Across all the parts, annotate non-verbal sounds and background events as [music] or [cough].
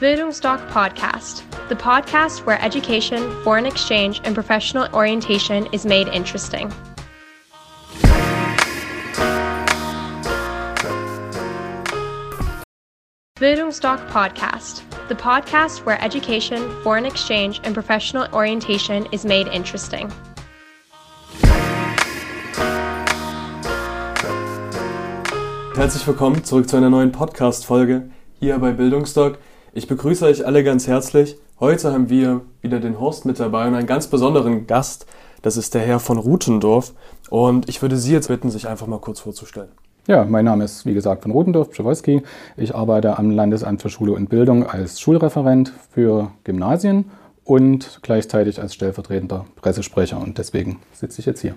Bildungsdoc Podcast, the podcast where education, foreign exchange, and professional orientation is made interesting. Bildungsdoc Podcast, the podcast where education, foreign exchange, and professional orientation is made interesting. Herzlich willkommen zurück zu einer neuen Podcast-Folge hier bei Bildungsdoc. Ich begrüße euch alle ganz herzlich. Heute haben wir wieder den Horst mit dabei und einen ganz besonderen Gast. Das ist der Herr von Rutendorf. Und ich würde Sie jetzt bitten, sich einfach mal kurz vorzustellen. Ja, mein Name ist wie gesagt von Rotendorf Pschewolski. Ich arbeite am Landesamt für Schule und Bildung als Schulreferent für Gymnasien und gleichzeitig als stellvertretender Pressesprecher und deswegen sitze ich jetzt hier.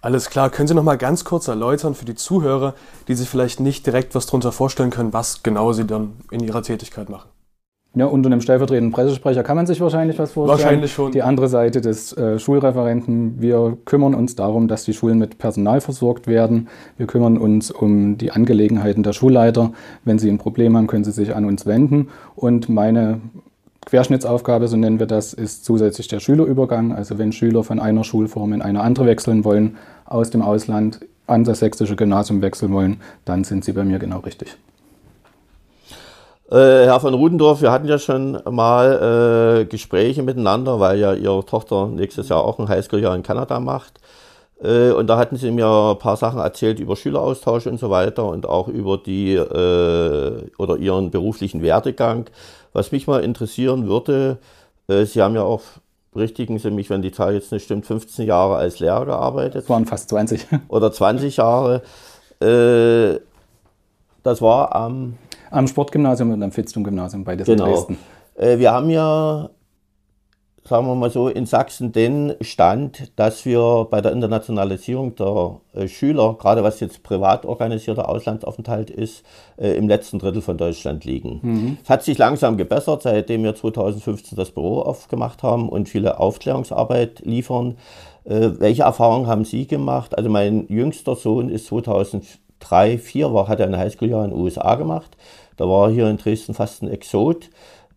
Alles klar, können Sie noch mal ganz kurz erläutern für die Zuhörer, die sich vielleicht nicht direkt was darunter vorstellen können, was genau Sie dann in Ihrer Tätigkeit machen? Ja, unter einem stellvertretenden Pressesprecher kann man sich wahrscheinlich was vorstellen. Wahrscheinlich schon. Die andere Seite des äh, Schulreferenten, wir kümmern uns darum, dass die Schulen mit Personal versorgt werden. Wir kümmern uns um die Angelegenheiten der Schulleiter. Wenn sie ein Problem haben, können sie sich an uns wenden. Und meine Querschnittsaufgabe, so nennen wir das, ist zusätzlich der Schülerübergang. Also wenn Schüler von einer Schulform in eine andere wechseln wollen, aus dem Ausland an das sächsische Gymnasium wechseln wollen, dann sind sie bei mir genau richtig. Äh, Herr von Rudendorf, wir hatten ja schon mal äh, Gespräche miteinander, weil ja Ihre Tochter nächstes Jahr auch ein Highschool-Jahr in Kanada macht. Äh, und da hatten Sie mir ein paar Sachen erzählt über Schüleraustausch und so weiter und auch über die äh, oder Ihren beruflichen Werdegang. Was mich mal interessieren würde, äh, Sie haben ja auch, berichtigen Sie mich, wenn die Zahl jetzt nicht stimmt, 15 Jahre als Lehrer gearbeitet. Das waren fast 20. Oder 20 Jahre. Das war am am Sportgymnasium und am Fitztum-Gymnasium, beides genau. in Dresden. Äh, wir haben ja, sagen wir mal so, in Sachsen den Stand, dass wir bei der Internationalisierung der äh, Schüler, gerade was jetzt privat organisierter Auslandsaufenthalt ist, äh, im letzten Drittel von Deutschland liegen. Mhm. Es hat sich langsam gebessert, seitdem wir 2015 das Büro aufgemacht haben und viele Aufklärungsarbeit liefern. Welche Erfahrungen haben Sie gemacht? Also mein jüngster Sohn ist 2015 drei, vier war, hat er ein Highschool-Jahr in den USA gemacht. Da war hier in Dresden fast ein Exot.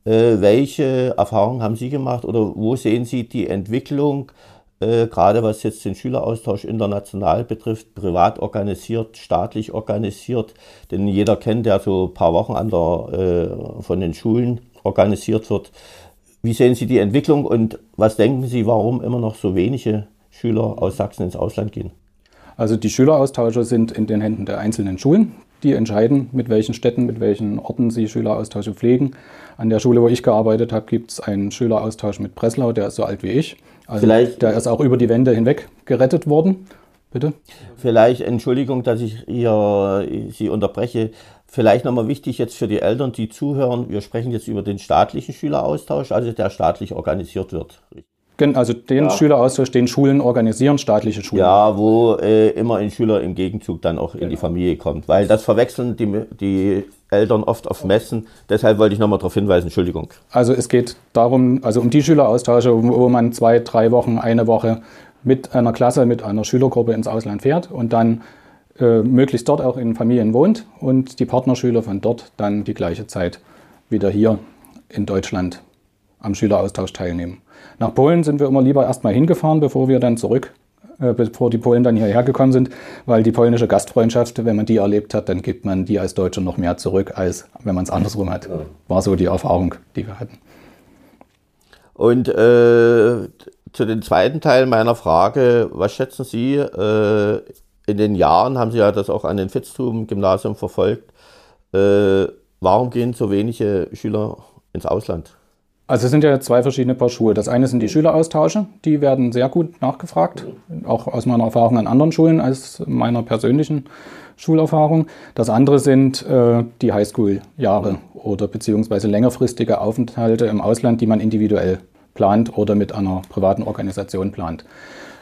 Äh, welche Erfahrungen haben Sie gemacht oder wo sehen Sie die Entwicklung, äh, gerade was jetzt den Schüleraustausch international betrifft, privat organisiert, staatlich organisiert? Denn jeder kennt, der so ein paar Wochen an der, äh, von den Schulen organisiert wird. Wie sehen Sie die Entwicklung und was denken Sie, warum immer noch so wenige Schüler aus Sachsen ins Ausland gehen? Also die Schüleraustausche sind in den Händen der einzelnen Schulen. Die entscheiden, mit welchen Städten, mit welchen Orten sie Schüleraustausche pflegen. An der Schule, wo ich gearbeitet habe, gibt es einen Schüleraustausch mit Breslau, der ist so alt wie ich. Also Vielleicht, der ist auch über die Wände hinweg gerettet worden. Bitte? Vielleicht, Entschuldigung, dass ich hier Sie unterbreche. Vielleicht nochmal wichtig jetzt für die Eltern, die zuhören. Wir sprechen jetzt über den staatlichen Schüleraustausch, also der staatlich organisiert wird. Also den ja. Schüleraustausch, den Schulen organisieren, staatliche Schulen. Ja, wo äh, immer ein Schüler im Gegenzug dann auch in genau. die Familie kommt. Weil das verwechseln die, die Eltern oft auf Messen. Deshalb wollte ich nochmal darauf hinweisen, Entschuldigung. Also es geht darum, also um die Schüleraustausche, wo man zwei, drei Wochen, eine Woche mit einer Klasse, mit einer Schülergruppe ins Ausland fährt und dann äh, möglichst dort auch in Familien wohnt und die Partnerschüler von dort dann die gleiche Zeit wieder hier in Deutschland am Schüleraustausch teilnehmen. Nach Polen sind wir immer lieber erstmal hingefahren, bevor wir dann zurück, äh, bevor die Polen dann hierher gekommen sind, weil die polnische Gastfreundschaft, wenn man die erlebt hat, dann gibt man die als Deutscher noch mehr zurück, als wenn man es andersrum hat. War so die Erfahrung, die wir hatten. Und äh, zu dem zweiten Teil meiner Frage, was schätzen Sie, äh, in den Jahren haben Sie ja das auch an den Fitztum-Gymnasium verfolgt, äh, warum gehen so wenige Schüler ins Ausland? Also es sind ja zwei verschiedene Paar Schuhe. Das eine sind die Schüleraustausche, die werden sehr gut nachgefragt, auch aus meiner Erfahrung an anderen Schulen als meiner persönlichen Schulerfahrung. Das andere sind äh, die Highschool-Jahre oder beziehungsweise längerfristige Aufenthalte im Ausland, die man individuell plant oder mit einer privaten Organisation plant.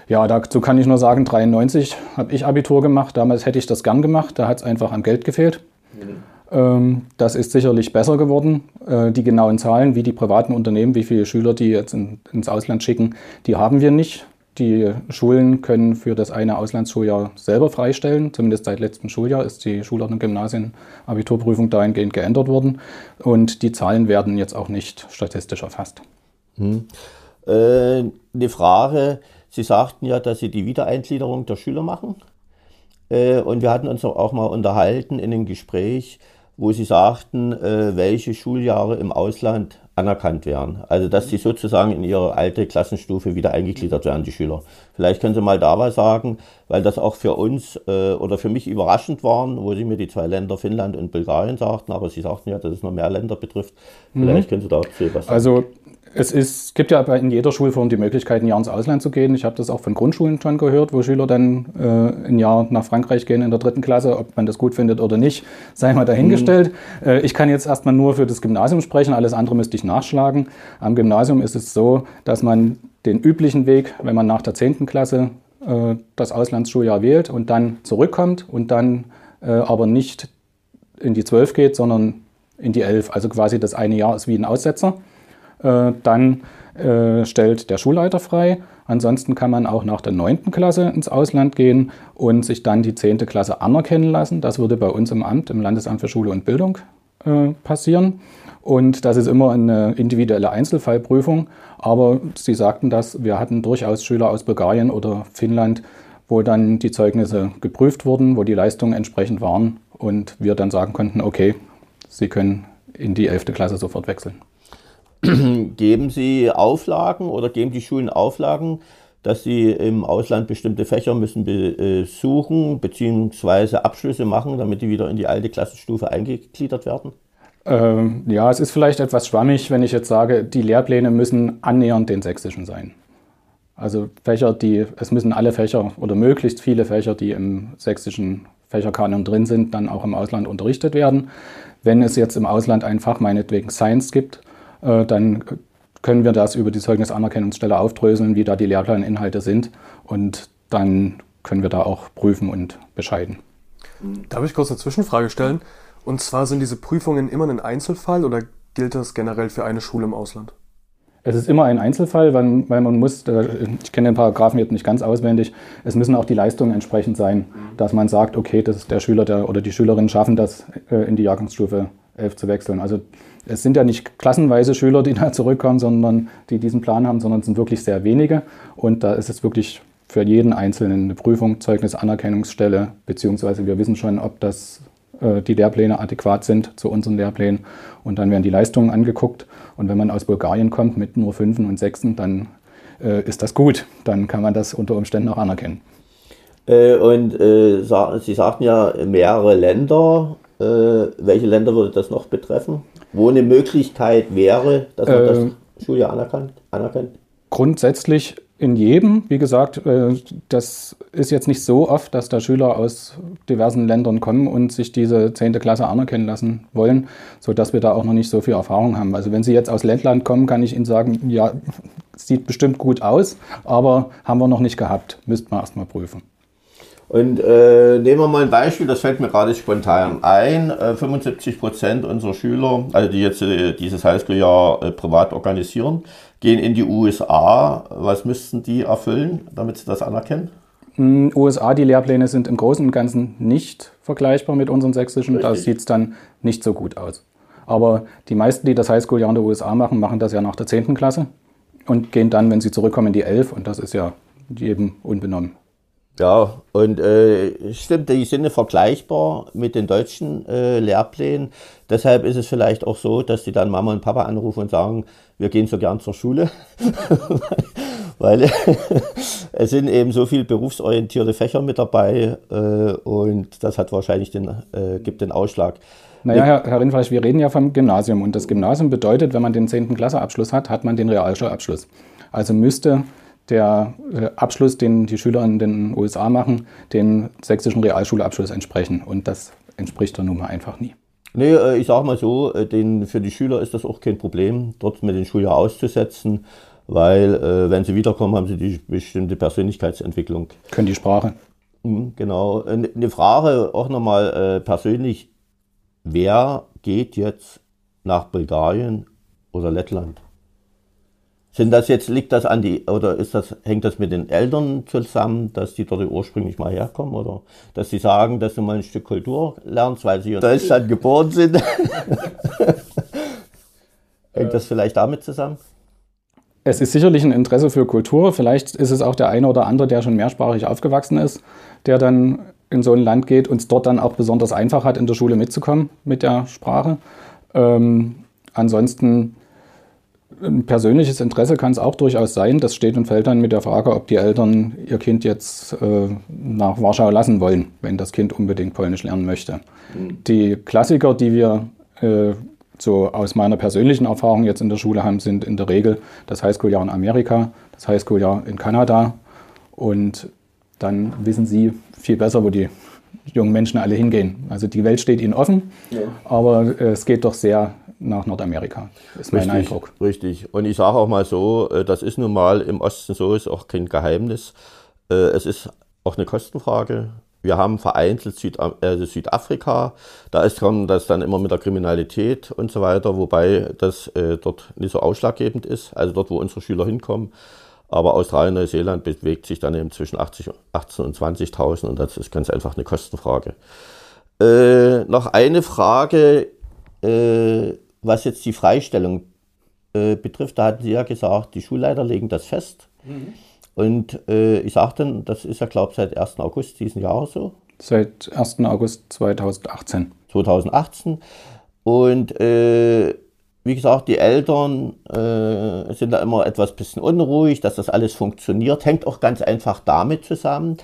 Ja, dazu kann ich nur sagen, 93 habe ich Abitur gemacht. Damals hätte ich das gern gemacht. Da hat es einfach am Geld gefehlt. Mhm. Ähm, das ist sicherlich besser geworden. Äh, die genauen Zahlen, wie die privaten Unternehmen, wie viele Schüler die jetzt ins Ausland schicken, die haben wir nicht. die Schulen können für das eine Auslandsschuljahr selber freistellen. Zumindest seit letztem Schuljahr ist die Schulordnung Gymnasien Abiturprüfung dahingehend geändert worden. Und die Zahlen werden jetzt auch nicht statistisch erfasst. Hm. Äh, eine Frage. Sie sagten ja, dass Sie die Wiedereingliederung der Schüler machen. Äh, und wir hatten uns auch mal unterhalten in einem Gespräch, wo Sie sagten, äh, welche Schuljahre im Ausland anerkannt werden. Also dass sie sozusagen in ihre alte Klassenstufe wieder eingegliedert werden, die Schüler. Vielleicht können Sie mal da was sagen, weil das auch für uns äh, oder für mich überraschend waren, wo Sie mir die zwei Länder Finnland und Bulgarien sagten, aber Sie sagten ja, dass es noch mehr Länder betrifft. Vielleicht mhm. können Sie dazu was sagen. Also es ist, gibt ja in jeder Schulform die Möglichkeit, ein Jahr ins Ausland zu gehen. Ich habe das auch von Grundschulen schon gehört, wo Schüler dann äh, ein Jahr nach Frankreich gehen in der dritten Klasse. Ob man das gut findet oder nicht, sei mal dahingestellt. Mhm. Äh, ich kann jetzt erstmal nur für das Gymnasium sprechen, alles andere müsste ich nachschlagen. Am Gymnasium ist es so, dass man den üblichen Weg, wenn man nach der 10. Klasse äh, das Auslandsschuljahr wählt und dann zurückkommt und dann äh, aber nicht in die 12 geht, sondern in die 11. Also quasi das eine Jahr ist wie ein Aussetzer. Äh, dann äh, stellt der Schulleiter frei. Ansonsten kann man auch nach der 9. Klasse ins Ausland gehen und sich dann die 10. Klasse anerkennen lassen. Das würde bei uns im Amt, im Landesamt für Schule und Bildung äh, passieren. Und das ist immer eine individuelle Einzelfallprüfung. Aber Sie sagten das, wir hatten durchaus Schüler aus Bulgarien oder Finnland, wo dann die Zeugnisse geprüft wurden, wo die Leistungen entsprechend waren und wir dann sagen konnten, okay, Sie können in die 11. Klasse sofort wechseln. [clears throat] geben Sie Auflagen oder geben die Schulen Auflagen, dass sie im Ausland bestimmte Fächer müssen besuchen bzw. Abschlüsse machen, damit die wieder in die alte Klassenstufe eingegliedert werden? Ähm, ja, es ist vielleicht etwas schwammig, wenn ich jetzt sage, die Lehrpläne müssen annähernd den sächsischen sein. Also Fächer, die, es müssen alle Fächer oder möglichst viele Fächer, die im sächsischen Fächerkanon drin sind, dann auch im Ausland unterrichtet werden. Wenn es jetzt im Ausland ein Fach meinetwegen Science gibt, dann können wir das über die Zeugnisanerkennungsstelle aufdröseln, wie da die Lehrplaninhalte sind. Und dann können wir da auch prüfen und bescheiden. Darf ich kurz eine Zwischenfrage stellen? Und zwar sind diese Prüfungen immer ein Einzelfall oder gilt das generell für eine Schule im Ausland? Es ist immer ein Einzelfall, weil, weil man muss, ich kenne den Paragraphen jetzt nicht ganz auswendig, es müssen auch die Leistungen entsprechend sein, dass man sagt, okay, das der Schüler der, oder die Schülerinnen schaffen das, äh, in die Jahrgangsstufe 11 zu wechseln. Also es sind ja nicht klassenweise Schüler, die [laughs] da zurückkommen, sondern die diesen Plan haben, sondern es sind wirklich sehr wenige. Und da ist es wirklich für jeden Einzelnen eine Prüfung, Zeugnis, Anerkennungsstelle, beziehungsweise wir wissen schon, ob das äh, die Lehrpläne adäquat sind zu unseren Lehrplänen. Und dann werden die Leistungen angeguckt. Und wenn man aus Bulgarien kommt mit nur Fünfen und Sechsen, dann äh, ist das gut. Dann kann man das unter Umständen auch anerkennen. Äh, und äh, Sie sagten ja mehrere Länder. Äh, welche Länder würde das noch betreffen? Wo eine Möglichkeit wäre, dass man das ähm, Schuljahr anerkannt, anerkennt? Grundsätzlich in jedem. Wie gesagt, äh, das ist jetzt nicht so oft, dass da Schüler aus diversen Ländern kommen und sich diese 10. Klasse anerkennen lassen wollen, sodass wir da auch noch nicht so viel Erfahrung haben. Also wenn Sie jetzt aus Lettland kommen, kann ich Ihnen sagen, ja, sieht bestimmt gut aus, aber haben wir noch nicht gehabt. Müssten wir erstmal prüfen. Und äh, nehmen wir mal ein Beispiel, das fällt mir gerade spontan ein. Äh, 75 Prozent unserer Schüler, also die jetzt äh, dieses Highschool-Jahr äh, privat organisieren, gehen in die USA. Was müssten die erfüllen, damit sie das anerkennen? In den USA, die Lehrpläne sind im Großen und Ganzen nicht vergleichbar mit unseren sächsischen. Richtig. Da sieht es dann nicht so gut aus. Aber die meisten, die das Highschool-Jahr in den USA machen, machen das ja nach der 10. Klasse und gehen dann, wenn sie zurückkommen, in die 11. Und das ist ja jedem unbenommen. Ja, und äh, stimmt, die sind vergleichbar mit den deutschen äh, Lehrplänen. Deshalb ist es vielleicht auch so, dass die dann Mama und Papa anrufen und sagen, wir gehen so gern zur Schule. [laughs] Weil [laughs] es sind eben so viele berufsorientierte Fächer mit dabei äh, und das hat wahrscheinlich den, äh, gibt den Ausschlag. Naja, Herr, Herr Rindfleisch, wir reden ja vom Gymnasium und das Gymnasium bedeutet, wenn man den 10. Klasseabschluss hat, hat man den Realschulabschluss. Also müsste der äh, Abschluss, den die Schüler in den USA machen, dem sächsischen Realschulabschluss entsprechen. Und das entspricht der Nummer einfach nie. Nee, äh, ich sage mal so, äh, den, für die Schüler ist das auch kein Problem, dort mit den Schuljahr auszusetzen, weil wenn sie wiederkommen, haben sie die bestimmte Persönlichkeitsentwicklung. Können die Sprache. Mhm, genau. Eine Frage auch nochmal persönlich. Wer geht jetzt nach Bulgarien oder Lettland? Sind das jetzt, liegt das an die, oder ist das, hängt das mit den Eltern zusammen, dass die dort ursprünglich mal herkommen? Oder dass sie sagen, dass du mal ein Stück Kultur lernst, weil sie in Deutschland geboren sind? [laughs] hängt das vielleicht damit zusammen? Es ist sicherlich ein Interesse für Kultur. Vielleicht ist es auch der eine oder andere, der schon mehrsprachig aufgewachsen ist, der dann in so ein Land geht und es dort dann auch besonders einfach hat, in der Schule mitzukommen mit der Sprache. Ähm, ansonsten ein persönliches Interesse kann es auch durchaus sein. Das steht und fällt dann mit der Frage, ob die Eltern ihr Kind jetzt äh, nach Warschau lassen wollen, wenn das Kind unbedingt Polnisch lernen möchte. Mhm. Die Klassiker, die wir äh, so aus meiner persönlichen Erfahrung jetzt in der Schule haben, sind in der Regel das Highschool-Jahr in Amerika, das Highschool-Jahr in Kanada und dann wissen sie viel besser, wo die jungen Menschen alle hingehen. Also die Welt steht ihnen offen, ja. aber es geht doch sehr nach Nordamerika, ist mein richtig, Eindruck. Richtig. Und ich sage auch mal so, äh, das ist nun mal im Osten so, ist auch kein Geheimnis. Äh, es ist auch eine Kostenfrage. Wir haben vereinzelt Süd, äh, Südafrika, da ist dann, das dann immer mit der Kriminalität und so weiter, wobei das äh, dort nicht so ausschlaggebend ist, also dort, wo unsere Schüler hinkommen. Aber Australien, Neuseeland bewegt sich dann eben zwischen 80, 18 und 20.000 und das ist ganz einfach eine Kostenfrage. Äh, noch eine Frage, äh, was jetzt die Freistellung äh, betrifft. Da hatten Sie ja gesagt, die Schulleiter legen das fest. Mhm. Und äh, ich sagte, das ist ja, glaube ich, seit 1. August diesen Jahres so. Seit 1. August 2018. 2018. Und äh, wie gesagt, die Eltern äh, sind da immer etwas bisschen unruhig, dass das alles funktioniert. Hängt auch ganz einfach damit zusammen,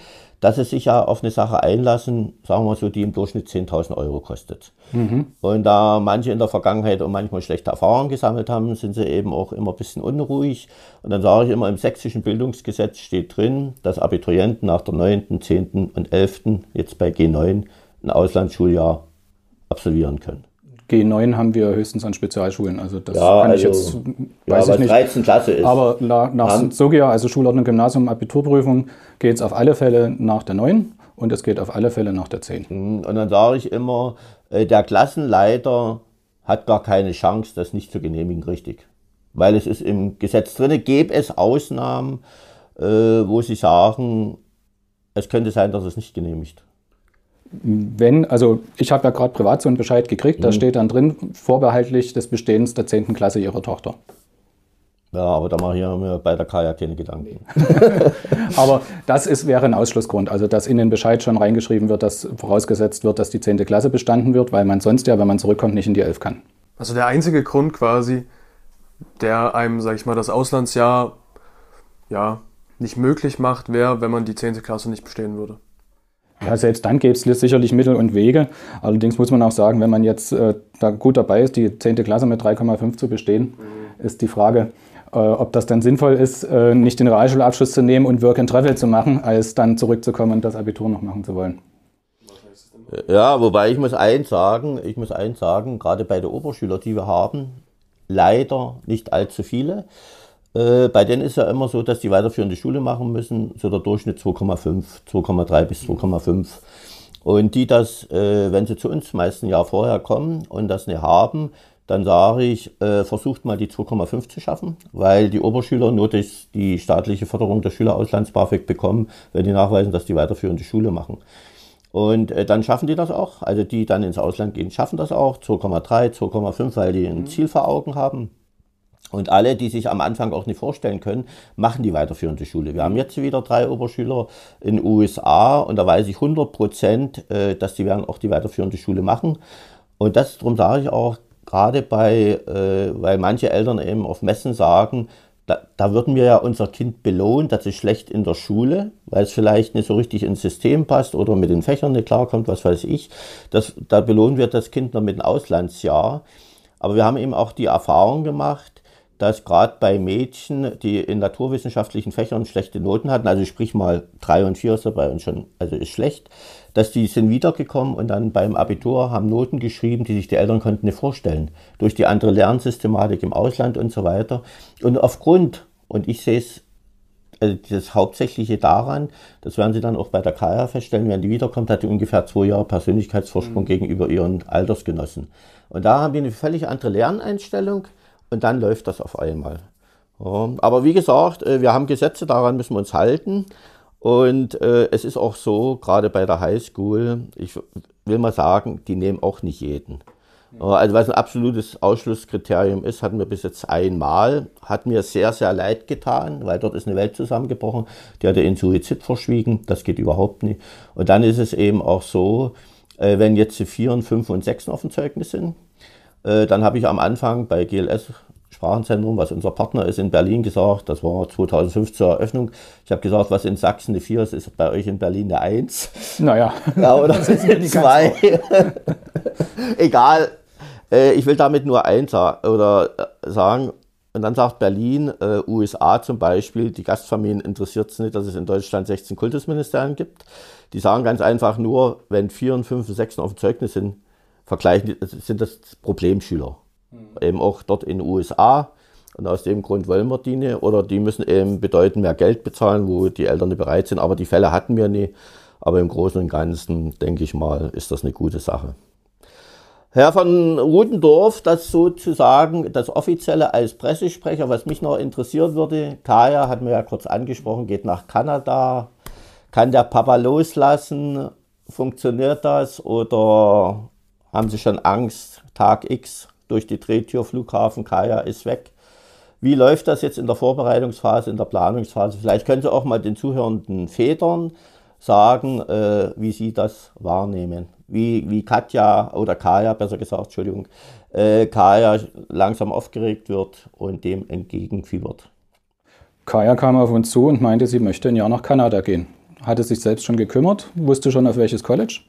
dass sie sich ja auf eine Sache einlassen, sagen wir so, die im Durchschnitt 10.000 Euro kostet. Mhm. Und da manche in der Vergangenheit auch manchmal schlechte Erfahrungen gesammelt haben, sind sie eben auch immer ein bisschen unruhig. Und dann sage ich immer, im sächsischen Bildungsgesetz steht drin, dass Abiturienten nach der 9., 10. und 11., jetzt bei G9, ein Auslandsschuljahr absolvieren können. G9 haben wir höchstens an Spezialschulen. Also das ja, kann also, ich jetzt, weiß ja, ich nicht. 13 Klasse ist. Aber nach, SOGIA, also Schulordnung Gymnasium Abiturprüfung, geht es auf alle Fälle nach der 9 und es geht auf alle Fälle nach der 10. Mhm, und dann sage ich immer, äh, der Klassenleiter hat gar keine Chance, das nicht zu genehmigen, richtig. Weil es ist im Gesetz drin, gäbe es Ausnahmen, äh, wo sie sagen, es könnte sein, dass es nicht genehmigt wenn, also ich habe ja gerade privat so einen Bescheid gekriegt, mhm. da steht dann drin, vorbehaltlich des Bestehens der 10. Klasse ihrer Tochter. Ja, aber da mache ich mir bei der Kaya keine Gedanken. [laughs] aber das ist, wäre ein Ausschlussgrund, also dass in den Bescheid schon reingeschrieben wird, dass vorausgesetzt wird, dass die 10. Klasse bestanden wird, weil man sonst ja, wenn man zurückkommt, nicht in die 11 kann. Also der einzige Grund quasi, der einem, sag ich mal, das Auslandsjahr ja, nicht möglich macht, wäre, wenn man die 10. Klasse nicht bestehen würde. Ja, selbst dann gäbe es sicherlich Mittel und Wege. Allerdings muss man auch sagen, wenn man jetzt äh, da gut dabei ist, die 10. Klasse mit 3,5 zu bestehen, mhm. ist die Frage, äh, ob das dann sinnvoll ist, äh, nicht den Realschulabschluss zu nehmen und Work and Travel zu machen, als dann zurückzukommen und das Abitur noch machen zu wollen. Ja, wobei ich muss eins sagen, ich muss eins sagen, gerade bei den Oberschülern, die wir haben, leider nicht allzu viele. Äh, bei denen ist ja immer so, dass die weiterführende Schule machen müssen, so der Durchschnitt 2,5, 2,3 bis 2,5. Und die das, äh, wenn sie zu uns meist ein Jahr vorher kommen und das nicht haben, dann sage ich, äh, versucht mal die 2,5 zu schaffen, weil die Oberschüler nur durch die staatliche Förderung der Schülerauslands-BAföG bekommen, wenn die nachweisen, dass die weiterführende Schule machen. Und äh, dann schaffen die das auch. Also die dann ins Ausland gehen, schaffen das auch. 2,3, 2,5, weil die ein. Ziel vor Augen haben. Und alle, die sich am Anfang auch nicht vorstellen können, machen die weiterführende Schule. Wir haben jetzt wieder drei Oberschüler in den USA und da weiß ich 100 Prozent, äh, dass die werden auch die weiterführende Schule machen. Und das, darum sage ich auch, gerade bei, äh, weil manche Eltern eben auf Messen sagen, da, da würden wir ja unser Kind belohnen, das ist schlecht in der Schule, weil es vielleicht nicht so richtig ins System passt oder mit den Fächern nicht klarkommt, was weiß ich. Das, da belohnen wir das Kind noch mit einem Auslandsjahr. Aber wir haben eben auch die Erfahrung gemacht, dass gerade bei Mädchen, die in naturwissenschaftlichen Fächern schlechte Noten hatten, also sprich mal drei und vier ist bei uns schon, also ist schlecht, dass die sind wiedergekommen und dann beim Abitur haben Noten geschrieben, die sich die Eltern konnten nicht vorstellen. Durch die andere Lernsystematik im Ausland und so weiter. Und aufgrund, und ich sehe es also das Hauptsächliche daran, das werden Sie dann auch bei der Kaya feststellen, wenn die wiederkommt, hat die ungefähr zwei Jahre Persönlichkeitsvorsprung mhm. gegenüber ihren Altersgenossen. Und da haben wir eine völlig andere Lerneinstellung. Und dann läuft das auf einmal. Aber wie gesagt, äh, wir haben Gesetze, daran müssen wir uns halten. Und äh, es ist auch so, gerade bei der Highschool, ich will mal sagen, die nehmen auch nicht jeden. Also was ein absolutes Ausschlusskriterium ist, hatten wir bis jetzt einmal. Hat mir sehr, sehr leid getan, weil dort ist eine Welt zusammengebrochen. Die hatte den Suizid verschwiegen. Das geht überhaupt nicht. Und dann ist es eben auch so, äh, wenn jetzt die 4, 5 und 6 auf dem Zeugnis sind, äh, dann habe ich am Anfang bei GLS Sprachenzentrum, was unser Partner ist in Berlin, gesagt, das war 2005 zur Eröffnung. Ich habe gesagt, was in Sachsen eine 4 ist, ist bei euch in Berlin eine 1. Naja, ja, oder eine 2. [laughs] Egal, äh, ich will damit nur eins oder äh, sagen, und dann sagt Berlin, äh, USA zum Beispiel, die Gastfamilien interessiert es nicht, dass es in Deutschland 16 Kultusministerien gibt. Die sagen ganz einfach nur, wenn 4 und 5 und 6 auf dem Zeugnis sind, vergleichen, sind das Problemschüler. Mhm. Eben auch dort in den USA. Und aus dem Grund wollen wir die nicht. Oder die müssen eben bedeuten mehr Geld bezahlen, wo die Eltern nicht bereit sind. Aber die Fälle hatten wir nie. Aber im Großen und Ganzen, denke ich mal, ist das eine gute Sache. Herr von Rudendorf, das sozusagen das Offizielle als Pressesprecher, was mich noch interessieren würde, Kaya hat mir ja kurz angesprochen, geht nach Kanada. Kann der Papa loslassen? Funktioniert das? Oder haben Sie schon Angst, Tag X durch die Drehtür, Flughafen, Kaya ist weg? Wie läuft das jetzt in der Vorbereitungsphase, in der Planungsphase? Vielleicht können Sie auch mal den zuhörenden Vätern sagen, äh, wie Sie das wahrnehmen wie, wie Katja oder Kaya, besser gesagt, Entschuldigung, äh, Kaya langsam aufgeregt wird und dem entgegenfiebert. Kaya kam auf uns zu und meinte, sie möchte ein Jahr nach Kanada gehen. Hatte sich selbst schon gekümmert, wusste schon auf welches College.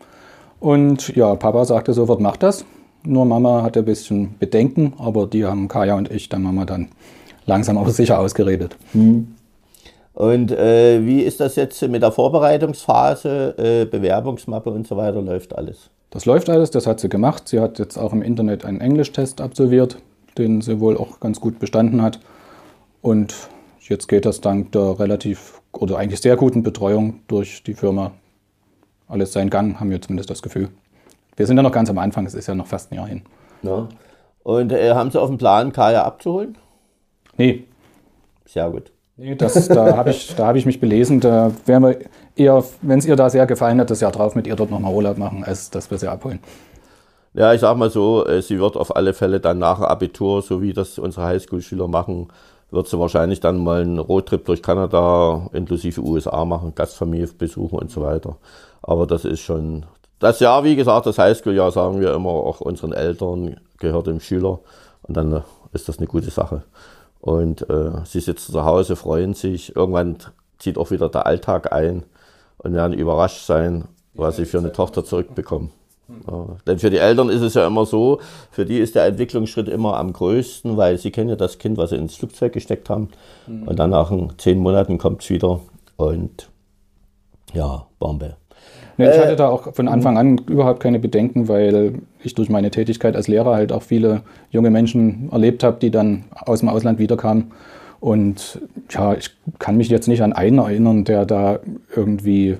Und ja, Papa sagte sofort, mach das. Nur Mama hatte ein bisschen Bedenken, aber die haben Kaya und ich, der Mama, dann langsam aber sicher ausgeredet. Hm. Und äh, wie ist das jetzt mit der Vorbereitungsphase, äh, Bewerbungsmappe und so weiter, läuft alles? Das läuft alles, das hat sie gemacht. Sie hat jetzt auch im Internet einen Englischtest absolviert, den sie wohl auch ganz gut bestanden hat. Und jetzt geht das dank der relativ oder eigentlich sehr guten Betreuung durch die Firma alles seinen Gang, haben wir zumindest das Gefühl. Wir sind ja noch ganz am Anfang, es ist ja noch fast ein Jahr hin. Ja. Und äh, haben Sie auf dem Plan, Kaya abzuholen? Nee. Sehr gut. Nee, das, da [laughs] habe ich, hab ich mich belesen. Da wären wir eher, wenn es ihr da sehr gefallen hat, das Jahr drauf mit ihr dort nochmal Urlaub machen, als dass wir sie abholen. Ja, ich sag mal so, äh, sie wird auf alle Fälle dann nach Abitur, so wie das unsere Highschool-Schüler machen, wird sie wahrscheinlich dann mal einen Roadtrip durch Kanada inklusive USA machen, Gastfamilie besuchen und so weiter. Aber das ist schon, das Jahr, wie gesagt, das Highschool-Jahr, sagen wir immer, auch unseren Eltern gehört dem Schüler. Und dann ist das eine gute Sache. Und äh, sie sitzen zu Hause, freuen sich. Irgendwann zieht auch wieder der Alltag ein und werden überrascht sein, was sie für eine Tochter zurückbekommen. Ja, denn für die Eltern ist es ja immer so, für die ist der Entwicklungsschritt immer am größten, weil sie kennen ja das Kind, was sie ins Flugzeug gesteckt haben. Mhm. Und dann nach zehn Monaten kommt es wieder und ja, Bombe. Nee, ich äh, hatte da auch von Anfang an überhaupt keine Bedenken, weil ich durch meine Tätigkeit als Lehrer halt auch viele junge Menschen erlebt habe, die dann aus dem Ausland wiederkamen. Und ja, ich kann mich jetzt nicht an einen erinnern, der da irgendwie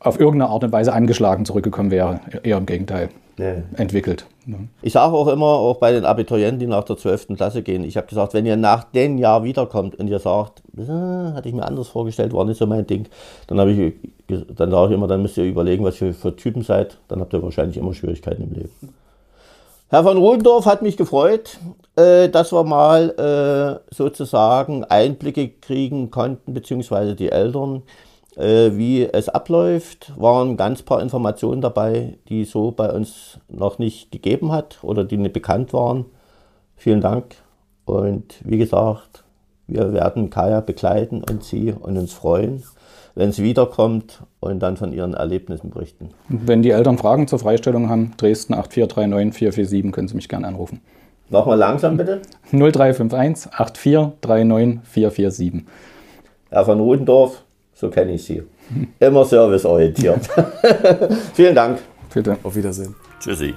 auf irgendeine Art und Weise angeschlagen zurückgekommen wäre. Eher im Gegenteil. Nee. entwickelt. Ich sage auch immer, auch bei den Abiturienten, die nach der 12. Klasse gehen, ich habe gesagt, wenn ihr nach dem Jahr wiederkommt und ihr sagt, äh, hatte ich mir anders vorgestellt, war nicht so mein Ding, dann habe ich, dann sage ich immer, dann müsst ihr überlegen, was ihr für Typen seid, dann habt ihr wahrscheinlich immer Schwierigkeiten im Leben. Herr von Rudendorf hat mich gefreut, äh, dass wir mal äh, sozusagen Einblicke kriegen konnten, beziehungsweise die Eltern, wie es abläuft. Waren ganz paar Informationen dabei, die so bei uns noch nicht gegeben hat oder die nicht bekannt waren. Vielen Dank. Und wie gesagt, wir werden Kaya begleiten und sie und uns freuen, wenn sie wiederkommt und dann von ihren Erlebnissen berichten. Wenn die Eltern Fragen zur Freistellung haben, Dresden 8439 447, können Sie mich gerne anrufen. Nochmal langsam bitte. 0351 8439 447. Herr von Rudendorf, so kenne ich Sie. Immer serviceorientiert. [laughs] Vielen Dank. Vielen Dank. Auf Wiedersehen. Tschüssi.